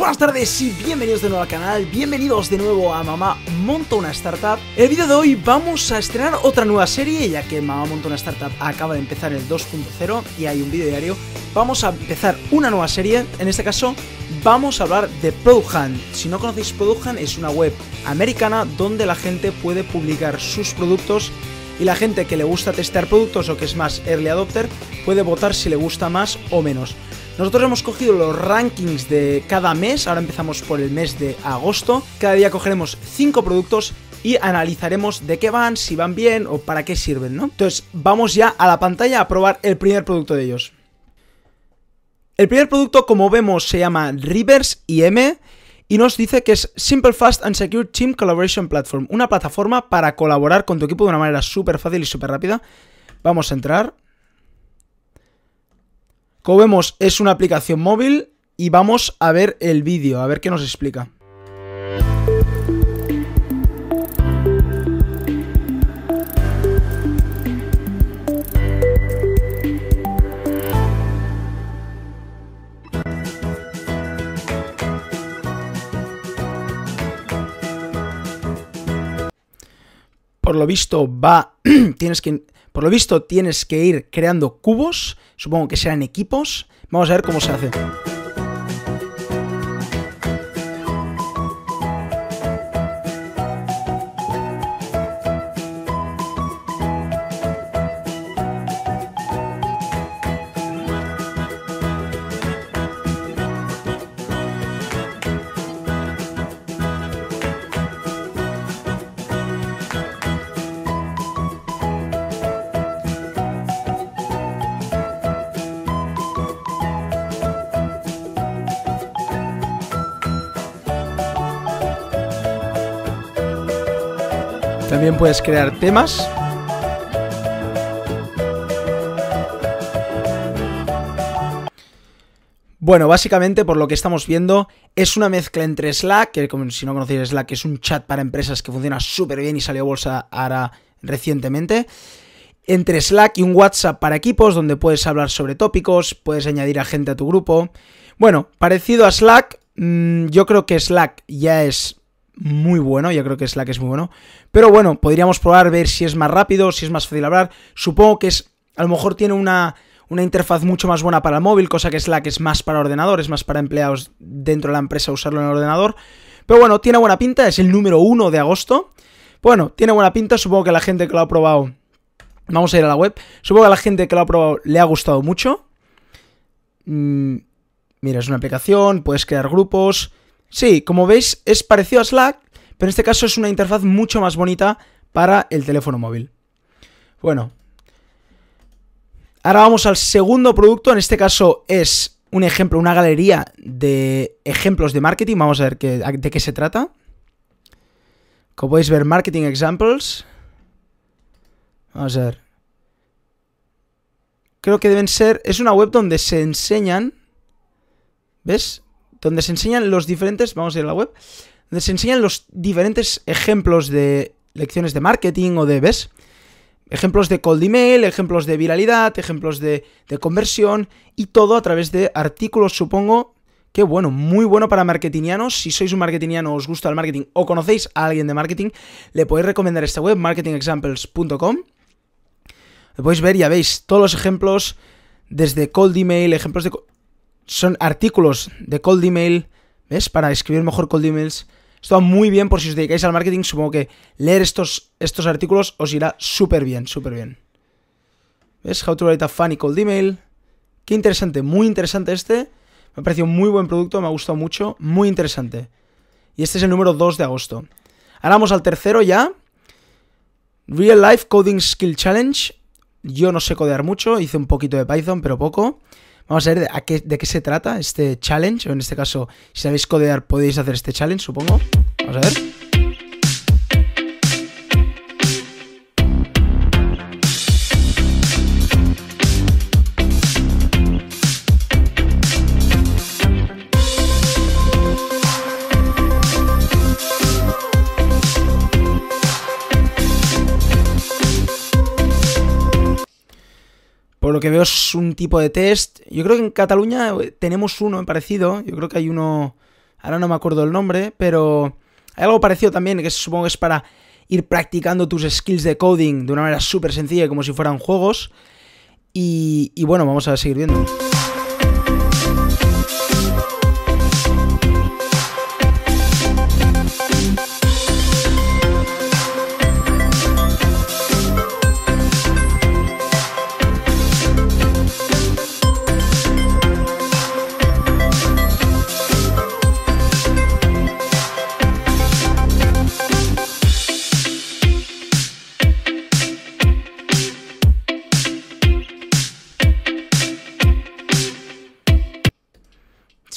Buenas tardes y bienvenidos de nuevo al canal, bienvenidos de nuevo a Mamá Monta una Startup. El vídeo de hoy vamos a estrenar otra nueva serie, ya que Mamá Monta una Startup acaba de empezar el 2.0 y hay un vídeo diario. Vamos a empezar una nueva serie, en este caso vamos a hablar de Product. Si no conocéis Product es una web americana donde la gente puede publicar sus productos y la gente que le gusta testear productos o que es más early adopter puede votar si le gusta más o menos. Nosotros hemos cogido los rankings de cada mes, ahora empezamos por el mes de agosto. Cada día cogeremos 5 productos y analizaremos de qué van, si van bien o para qué sirven, ¿no? Entonces, vamos ya a la pantalla a probar el primer producto de ellos. El primer producto, como vemos, se llama Rivers IM y nos dice que es Simple, Fast and Secure Team Collaboration Platform, una plataforma para colaborar con tu equipo de una manera súper fácil y súper rápida. Vamos a entrar. Como vemos, es una aplicación móvil y vamos a ver el vídeo, a ver qué nos explica. Por lo visto va, tienes que, por lo visto tienes que ir creando cubos, supongo que serán equipos. Vamos a ver cómo se hace. También puedes crear temas. Bueno, básicamente por lo que estamos viendo es una mezcla entre Slack, que como si no conocéis Slack es un chat para empresas que funciona súper bien y salió a bolsa ahora recientemente, entre Slack y un WhatsApp para equipos donde puedes hablar sobre tópicos, puedes añadir a gente a tu grupo. Bueno, parecido a Slack, mmm, yo creo que Slack ya es muy bueno, yo creo que Slack es muy bueno. Pero bueno, podríamos probar, ver si es más rápido, si es más fácil hablar. Supongo que es, a lo mejor tiene una, una interfaz mucho más buena para el móvil, cosa que Slack es más para ordenador, es más para empleados dentro de la empresa usarlo en el ordenador. Pero bueno, tiene buena pinta, es el número 1 de agosto. Bueno, tiene buena pinta, supongo que la gente que lo ha probado... Vamos a ir a la web. Supongo que a la gente que lo ha probado le ha gustado mucho. Mm, mira, es una aplicación, puedes crear grupos. Sí, como veis es parecido a Slack, pero en este caso es una interfaz mucho más bonita para el teléfono móvil. Bueno. Ahora vamos al segundo producto, en este caso es un ejemplo, una galería de ejemplos de marketing. Vamos a ver qué, de qué se trata. Como podéis ver, Marketing Examples. Vamos a ver. Creo que deben ser... Es una web donde se enseñan... ¿Ves? Donde se enseñan los diferentes, vamos a ir a la web, donde se enseñan los diferentes ejemplos de lecciones de marketing o de, ¿ves? Ejemplos de cold email, ejemplos de viralidad, ejemplos de, de conversión y todo a través de artículos, supongo, que bueno, muy bueno para marketingianos. Si sois un marketingiano, os gusta el marketing o conocéis a alguien de marketing, le podéis recomendar esta web, marketingexamples.com. Lo podéis ver, ya veis, todos los ejemplos, desde cold email, ejemplos de son artículos de cold email, ¿ves? Para escribir mejor cold emails. Esto va muy bien por si os dedicáis al marketing. Supongo que leer estos, estos artículos os irá súper bien, súper bien. ¿Ves? How to write a funny cold email. Qué interesante, muy interesante este. Me ha parecido muy buen producto, me ha gustado mucho, muy interesante. Y este es el número 2 de agosto. Ahora vamos al tercero ya. Real Life Coding Skill Challenge. Yo no sé codear mucho, hice un poquito de Python, pero poco. Vamos a ver de, qué, se trata este challenge, en este caso, si sabéis codear podéis hacer este challenge, supongo. Vamos a ver. Lo que veo es un tipo de test. Yo creo que en Cataluña tenemos uno parecido. Yo creo que hay uno Ahora no me acuerdo el nombre, pero hay algo parecido también, que supongo que es para ir practicando tus skills de coding de una manera súper sencilla, como si fueran juegos. Y bueno, vamos a seguir viendo.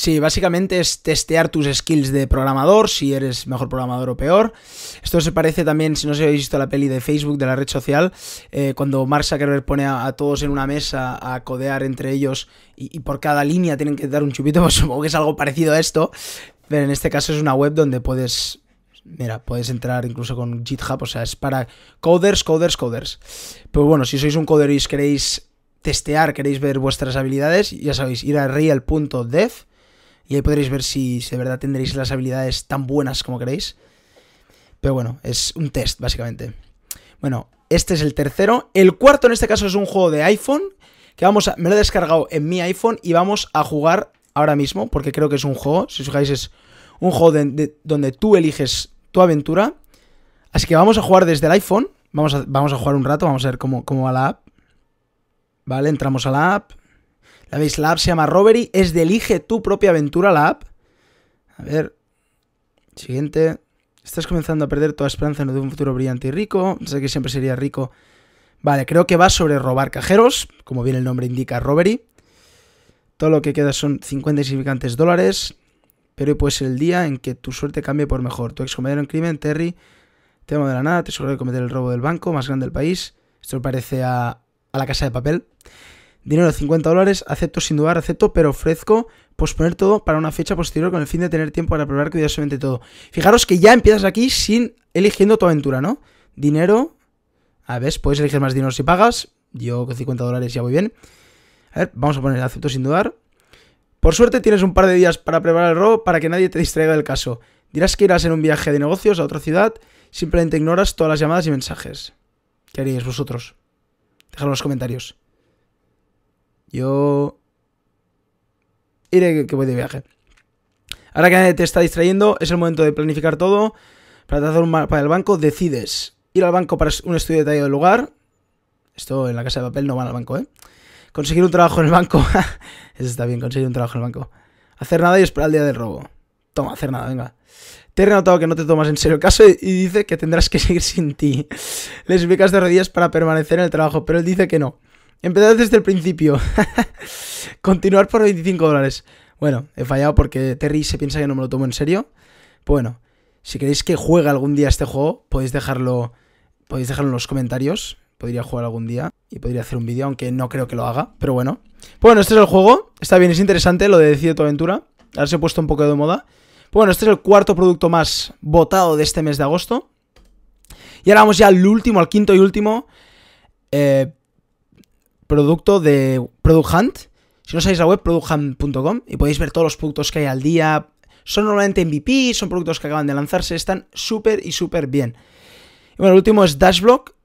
Sí, básicamente es testear tus skills de programador, si eres mejor programador o peor. Esto se parece también, si no se habéis visto la peli de Facebook, de la red social, eh, cuando Mark Zuckerberg pone a, todos en una mesa a codear entre ellos y, por cada línea tienen que dar un chupito, pues supongo que es algo parecido a esto. Pero en este caso es una web donde puedes Mira, puedes entrar incluso con GitHub, o sea, es para coders, coders, coders. Pero bueno, si sois un coder y queréis testear, queréis ver vuestras habilidades, ya sabéis, ir a real.dev y ahí podréis ver si, de verdad tendréis las habilidades tan buenas como queréis. Pero bueno, es un test, básicamente. Bueno, este es el tercero. El cuarto en este caso es un juego de iPhone. Que vamos a. Me lo he descargado en mi iPhone y vamos a jugar ahora mismo. Porque creo que es un juego. Si os fijáis, es un juego donde tú eliges tu aventura. Así que vamos a jugar desde el iPhone. Vamos a, vamos a jugar un rato. Vamos a ver cómo, cómo va la app. Vale, entramos a la app. La veis, la app se llama Robery, es de elige tu propia aventura la app. A ver, siguiente. Estás comenzando a perder toda esperanza en un futuro brillante y rico. Sé que siempre sería rico. Vale, creo que va sobre robar cajeros, como bien el nombre indica, Robery. Todo lo que queda son 50 insignificantes dólares. Pero hoy puede ser el día en que tu suerte cambie por mejor. Tu ex compañero en crimen, Terry, tema de la nada, te suele cometer el robo del banco más grande del país. Esto parece a, a la casa de papel. Dinero de 50 dólares, acepto sin dudar, acepto, pero ofrezco posponer todo para una fecha posterior con el fin de tener tiempo para probar cuidadosamente todo. Fijaros que ya empiezas aquí sin eligiendo tu aventura, ¿no? Dinero. A ver, puedes elegir más dinero si pagas. Yo con 50 dólares ya voy bien. A ver, vamos a poner acepto sin dudar. Por suerte tienes un par de días para preparar el robo para que nadie te distraiga del caso. Dirás que irás en un viaje de negocios a otra ciudad, simplemente ignoras todas las llamadas y mensajes. ¿Qué haríais vosotros? Dejadlo en los comentarios. Yo iré que voy de viaje. Ahora que te está distrayendo, es el momento de planificar todo. Para trazar un mapa del banco, decides ir al banco para un estudio detallado del lugar. Esto en la casa de papel no van al banco, ¿eh? Conseguir un trabajo en el banco. Eso está bien, conseguir un trabajo en el banco. Hacer nada y esperar el día del robo. Toma, hacer nada, venga. Te he notado que no te tomas en serio el caso y dice que tendrás que seguir sin ti. Le explicas de rodillas para permanecer en el trabajo, pero él dice que no. Empezar desde el principio. Continuar por 25 dólares. Bueno, he fallado porque Terry se piensa que no me lo tomo en serio. bueno, si queréis que juegue algún día este juego, podéis dejarlo, podéis dejarlo en los comentarios. Podría jugar algún día y podría hacer un vídeo, aunque no creo que lo haga. Pero bueno. Bueno, este es el juego. Está bien, es interesante lo de Decide tu aventura. Ahora se ha puesto un poco de moda. Bueno, este es el cuarto producto más votado de este mes de agosto. Y ahora vamos ya al último, al quinto y último. Eh, producto de Product Hunt. Si no sabéis la web, producthunt.com y podéis ver todos los productos que hay al día. Son normalmente MVP, son productos que acaban de lanzarse, están súper y súper bien. Y bueno, el último es Dashblock,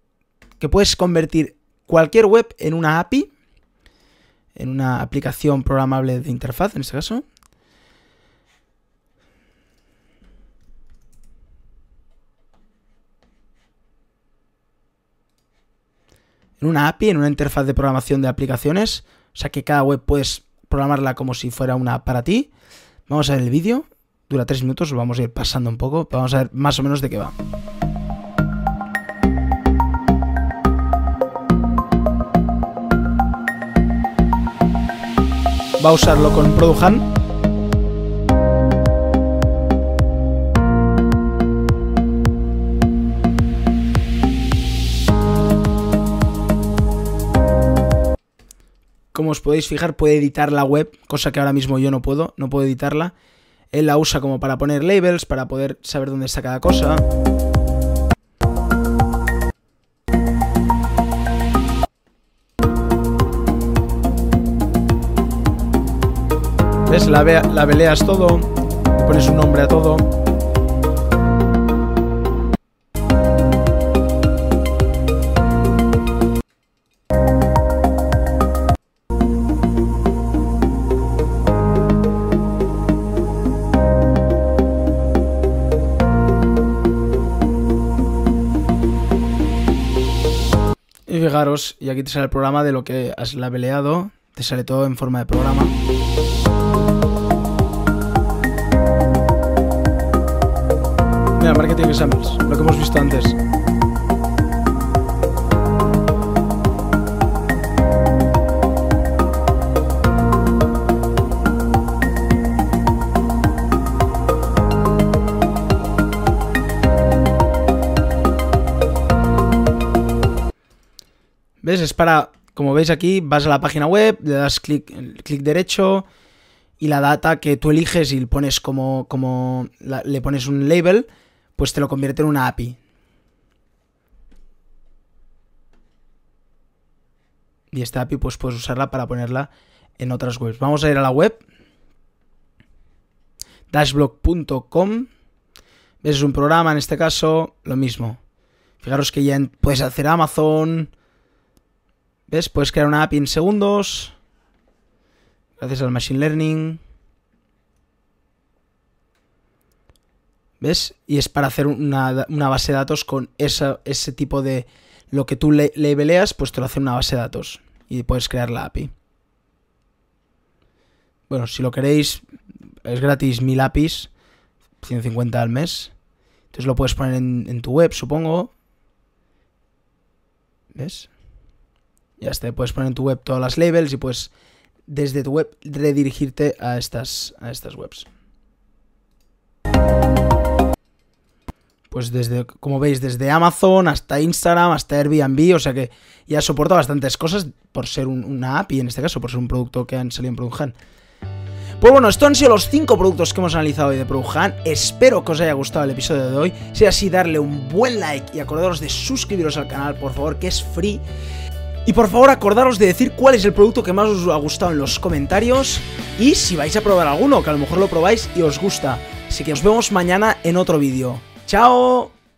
que puedes convertir cualquier web en una API, en una aplicación programable de interfaz en este caso. En una API, en una interfaz de programación de aplicaciones. O sea que cada web puedes programarla como si fuera una para ti. Vamos a ver el vídeo. Dura tres minutos, lo vamos a ir pasando un poco. Pero vamos a ver más o menos de qué va. Va a usarlo con Product como os podéis fijar, puede editar la web, cosa que ahora mismo yo no puedo, no puedo editarla. Él la usa como para poner labels, para poder saber dónde está cada cosa. ¿Ves? La, la veleas todo. Pones un nombre a todo. Y aquí te sale el programa de lo que has labeleado. Te sale todo en forma de programa. Mira, Marketing Examples, lo que hemos visto antes. Es para, como veis aquí, vas a la página web, le das clic derecho y la data que tú eliges y pones como, como le pones un label, pues te lo convierte en una API. Y esta API pues puedes usarla para ponerla en otras webs. Vamos a ir a la web. Dashblog.com. Es un programa, en este caso, lo mismo. Fijaros que ya puedes hacer Amazon, ¿Ves? Puedes crear una API en segundos. Gracias al Machine Learning. ¿Ves? Y es para hacer una, una base de datos con esa- ese tipo de... Lo que tú le, labeleas, pues te lo hace una base de datos. Y puedes crear la API. Bueno, si lo queréis, es gratis 1000 APIs. 150 al mes. Entonces lo puedes poner en, en tu web, supongo. ¿Ves? Ya está, puedes poner en tu web todas las labels y puedes desde tu web redirigirte a estas, a estas webs. Pues desde, como veis, desde Amazon hasta Instagram, hasta Airbnb, o sea que ya soporta bastantes cosas por ser un- una API en este caso, por ser un producto que han salido en Product Pues bueno, estos han sido los 5 productos que hemos analizado hoy de Product Espero que os haya gustado el episodio de hoy. Si es así, darle un buen like y acordaros de suscribiros al canal, por favor, que es free. Y por favor acordaros de decir cuál es el producto que más os ha gustado en los comentarios y si vais a probar alguno, que a lo mejor lo probáis y os gusta. Así que os vemos mañana en otro vídeo. ¡Chao!